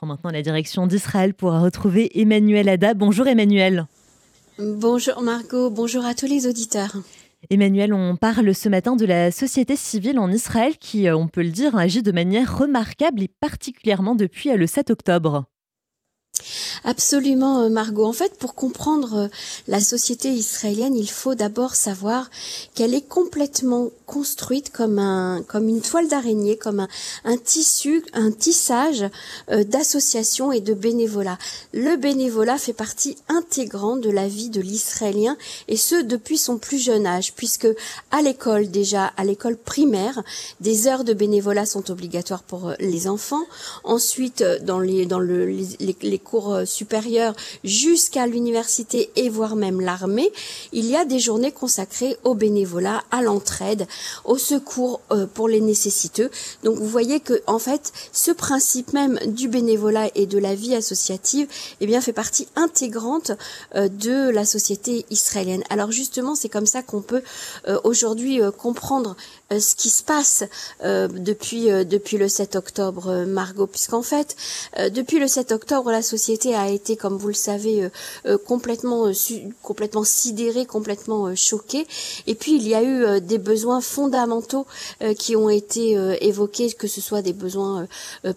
prend maintenant la direction d'Israël pour retrouver Emmanuel Ada. Bonjour Emmanuel. Bonjour Margot, bonjour à tous les auditeurs. Emmanuel, on parle ce matin de la société civile en Israël qui, on peut le dire, agit de manière remarquable et particulièrement depuis le 7 octobre. Absolument, euh, Margot. En fait, pour comprendre euh, la société israélienne, il faut d'abord savoir qu'elle est complètement construite comme un, comme une toile d'araignée, comme un, tissu, un tissage euh, d'associations et de bénévolat. Le bénévolat fait partie intégrante de la vie de l'Israélien et ce depuis son plus jeune âge, puisque à l'école déjà, à l'école primaire, des heures de bénévolat sont obligatoires pour les enfants. Ensuite, dans les, dans le, les, les cours euh, supérieurs jusqu'à l'université et voire même l'armée, il y a des journées consacrées au bénévolat, à l'entraide, au secours euh, pour les nécessiteux. Donc vous voyez que en fait, ce principe même du bénévolat et de la vie associative, eh bien fait partie intégrante euh, de la société israélienne. Alors justement, c'est comme ça qu'on peut aujourd'hui comprendre ce qui se passe depuis depuis le 7 octobre Margot puisqu'en fait depuis le 7 octobre la société a été, comme vous le savez, euh, euh, complètement, euh, complètement sidérée, complètement choquée. Et puis il y a eu des besoins fondamentaux qui ont été évoqués, que ce soit des besoins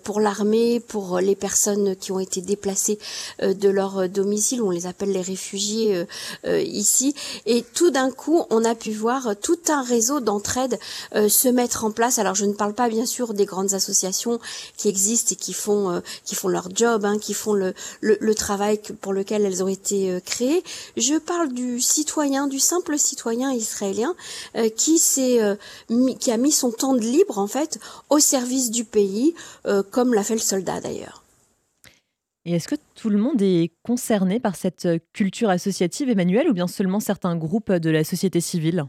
pour l'armée, pour les personnes qui ont été déplacées de leur domicile, on les appelle les réfugiés ici. Et tout d'un coup, on a pu voir tout un réseau d'entraide se mettre en place. Alors je ne parle pas bien sûr des grandes associations qui existent et qui font qui font leur job, hein, qui font le, travail pour lequel elles ont été euh, créées. Je parle du citoyen, du simple citoyen israélien euh, qui s'est euh, qui a mis son temps de libre en fait au service du pays, comme l'a fait le soldat d'ailleurs. Et est-ce que tout le monde est concerné par cette culture associative, Emmanuel, ou bien seulement certains groupes de la société civile?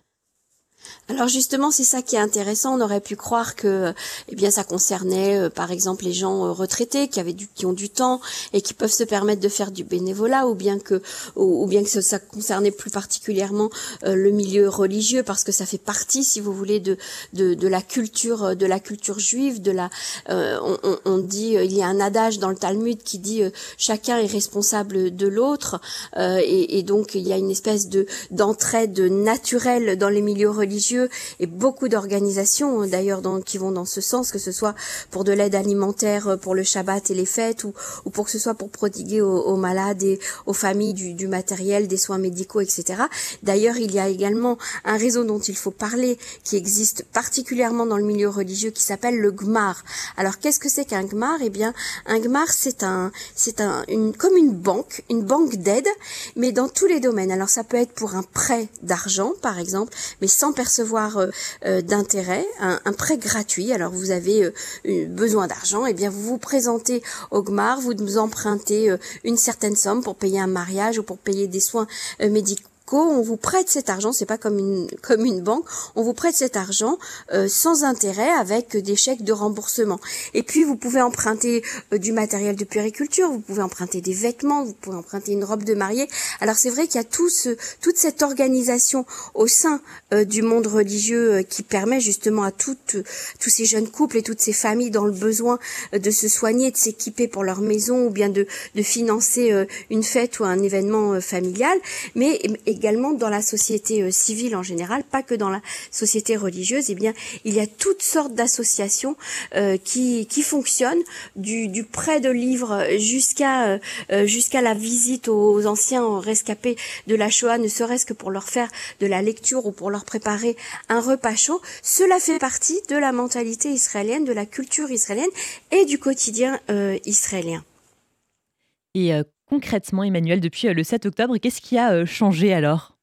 Alors justement, c'est ça qui est intéressant. On aurait pu croire que, eh bien, ça concernait, euh, par exemple, les gens euh, retraités qui avaient du, ont du temps et qui peuvent se permettre de faire du bénévolat, ou bien que, ou, bien que ça, concernait plus particulièrement euh, le milieu religieux, parce que ça fait partie, si vous voulez, de de, la culture, de la culture juive, de la. On, dit, il y a un adage dans le Talmud qui dit chacun est responsable de l'autre, et, et donc il y a une espèce de d'entraide naturelle dans les milieux religieux et beaucoup d'organisations hein, d'ailleurs qui vont dans ce sens, que ce soit pour de l'aide alimentaire euh, pour le Shabbat et les fêtes ou, ou pour que ce soit pour prodiguer aux, malades et aux familles du, du, matériel, des soins médicaux, etc. D'ailleurs, il y a également un réseau dont il faut parler qui existe particulièrement dans le milieu religieux qui s'appelle le GMAR. Alors qu'est-ce que c'est qu'un GMAR? Eh bien, un GMAR c'est un c'est un une comme une banque, une banque d'aide, mais dans tous les domaines. Alors ça peut être pour un prêt d'argent par exemple, mais sans percevoir euh, euh, d'intérêt, un, prêt gratuit. Alors vous avez euh, besoin d'argent, et eh bien vous vous présentez au GMAR, vous nous empruntez une certaine somme pour payer un mariage ou pour payer des soins médicaux on vous prête cet argent, c'est pas comme une comme une banque, on vous prête cet argent euh, sans intérêt avec des chèques de remboursement. Et puis vous pouvez emprunter euh, du matériel de périculture, vous pouvez emprunter des vêtements, vous pouvez emprunter une robe de mariée. Alors c'est vrai qu'il y a tout ce, toute cette organisation au sein euh, du monde religieux qui permet justement à toutes tous ces jeunes couples et toutes ces familles dans le besoin de se soigner, de s'équiper pour leur maison ou bien de de financer une fête ou un événement familial, mais également dans la société euh, civile en général, pas que dans la société religieuse, eh bien, il y a toutes sortes d'associations euh, qui, qui fonctionnent, du, du prêt de livres jusqu'à euh, jusqu'à la visite aux anciens rescapés de la Shoah, ne serait-ce que pour leur faire de la lecture ou pour leur préparer un repas chaud. Cela fait partie de la mentalité israélienne, de la culture israélienne et du quotidien israélien. Et concrètement, Emmanuel, depuis euh, le 7 octobre, qu'est-ce qui a euh, changé alors?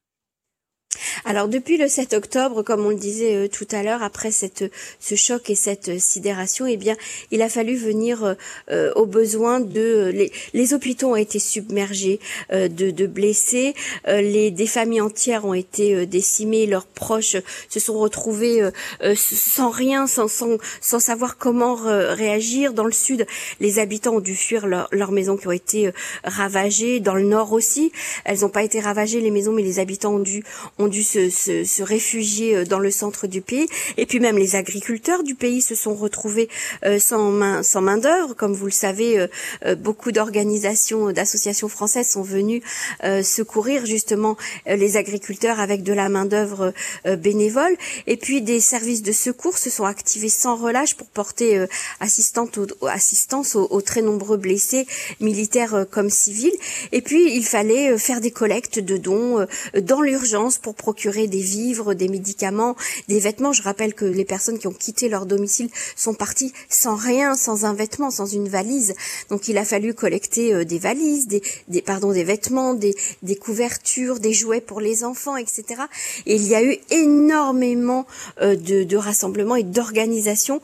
Alors depuis le 7 octobre, comme on le disait euh, tout à l'heure, après cette ce choc et cette euh, sidération, eh bien, il a fallu venir euh, aux besoins de les, les, hôpitaux ont été submergés de, de, blessés, les des familles entières ont été décimées, leurs proches se sont retrouvés sans rien, sans, sans sans savoir comment réagir. Dans le sud, les habitants ont dû fuir leurs maisons qui ont été ravagées. Dans le nord aussi, elles n'ont pas été ravagées les maisons, mais les habitants ont dû ont dû se, réfugier dans le centre du pays. Et puis même les agriculteurs du pays se sont retrouvés sans main, sans main d'œuvre. Comme vous le savez, beaucoup d'organisations, d'associations françaises sont venues secourir justement les agriculteurs avec de la main d'œuvre bénévole. Et puis des services de secours se sont activés sans relâche pour porter assistante assistance aux, aux, très nombreux blessés militaires comme civils. Et puis il fallait faire des collectes de dons euh, dans l'urgence pour procurer des vivres, des médicaments, des vêtements. Je rappelle que les personnes qui ont quitté leur domicile sont parties sans rien, sans un vêtement, sans une valise. Donc il a fallu collecter euh, des valises, des, pardon, des vêtements, des, couvertures, des jouets pour les enfants, etc. Et il y a eu énormément euh, de, de rassemblements et d'organisations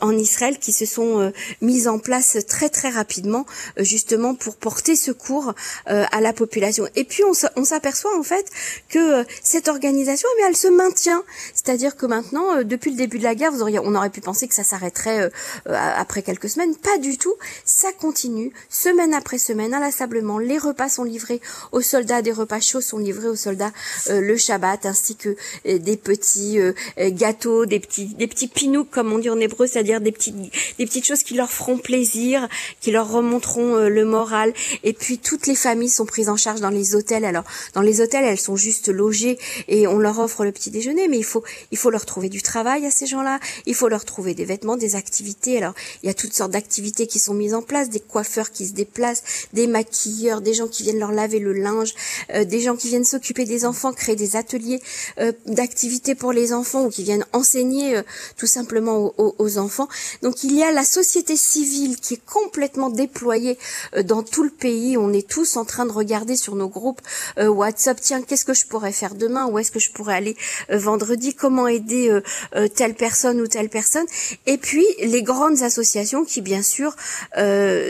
en Israël qui se sont mises en place très très rapidement, justement pour porter secours à la population. Et puis on s'aperçoit en fait que euh, organisation, mais eh elle se maintient. C'est-à-dire que maintenant, euh, depuis le début de la guerre, vous auriez, on aurait pu penser que ça s'arrêterait euh, après quelques semaines. Pas du tout. Ça continue, semaine après semaine, inlassablement. Les repas sont livrés aux soldats, des repas chauds sont livrés aux soldats le Shabbat, ainsi que des petits gâteaux, des petits, des petits pinouks, comme on dit en hébreu, c'est-à-dire des petites, des petites choses qui leur feront plaisir, qui leur remonteront le moral. Et puis toutes les familles sont prises en charge dans les hôtels. Alors dans les hôtels, elles sont juste logées et on leur offre le petit déjeuner, mais il faut il faut leur trouver du travail à ces gens-là. Il faut leur trouver des vêtements, des activités. Alors il y a toutes sortes d'activités qui sont mises en place, des coiffeurs qui se déplacent, des maquilleurs, des gens qui viennent leur laver le linge, euh, des gens qui viennent s'occuper des enfants, créer des ateliers euh, d'activités pour les enfants ou qui viennent enseigner euh, tout simplement aux, aux, enfants. Donc il y a la société civile qui est complètement déployée dans tout le pays. On est tous en train de regarder sur nos groupes euh, WhatsApp, tiens, qu'est-ce que je pourrais faire demain? Où est-ce que je pourrais aller euh, vendredi Comment aider euh, telle personne ou telle personne. Et puis les grandes associations qui, bien sûr,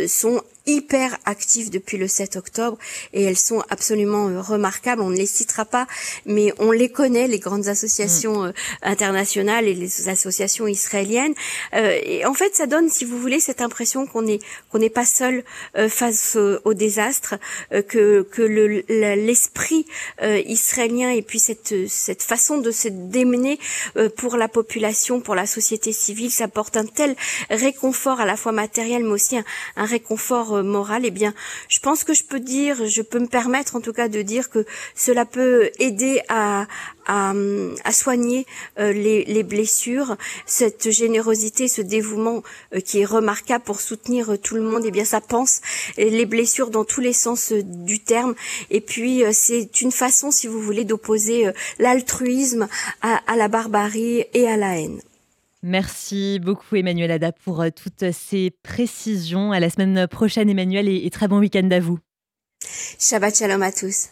sont hyper actives depuis le 7 octobre et elles sont absolument euh, remarquables. On ne les citera pas, mais on les connaît, les grandes associations mm. euh, internationales et les associations israéliennes. Euh, et en fait, ça donne, si vous voulez, cette impression qu'on est qu'on n'est pas seul face au, désastre, que que l'esprit israélien et puis cette cette façon de se démener pour la population, pour la société civile, ça porte un tel réconfort à la fois matériel, mais aussi un, un réconfort morale, eh bien, je pense que je peux dire, je peux me permettre en tout cas de dire que cela peut aider à, soigner euh, les, blessures, cette générosité, ce dévouement euh, qui est remarquable pour soutenir euh, tout le monde, eh bien, ça pense les blessures dans tous les sens du terme. Et puis, c'est une façon, si vous voulez, d'opposer l'altruisme à la barbarie et à la haine. Merci beaucoup Emmanuel Ada pour euh, toutes ces précisions. À la semaine prochaine Emmanuel et très bon week-end à vous. Shabbat shalom à tous.